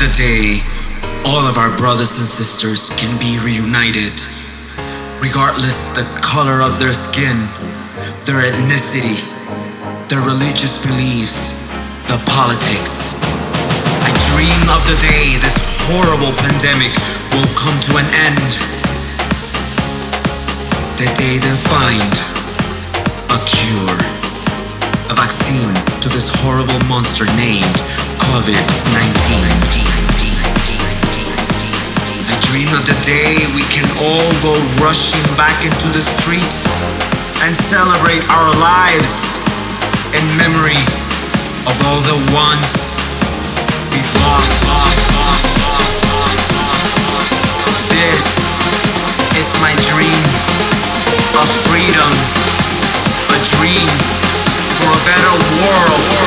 the day all of our brothers and sisters can be reunited, regardless the color of their skin, their ethnicity, their religious beliefs, the politics. I dream of the day this horrible pandemic will come to an end. The day they'll find a cure, a vaccine to this horrible monster named COVID 19. dream of the day we can all go rushing back into the streets and celebrate our lives in memory of all the ones we've lost. This is my dream of freedom, a dream for a better world.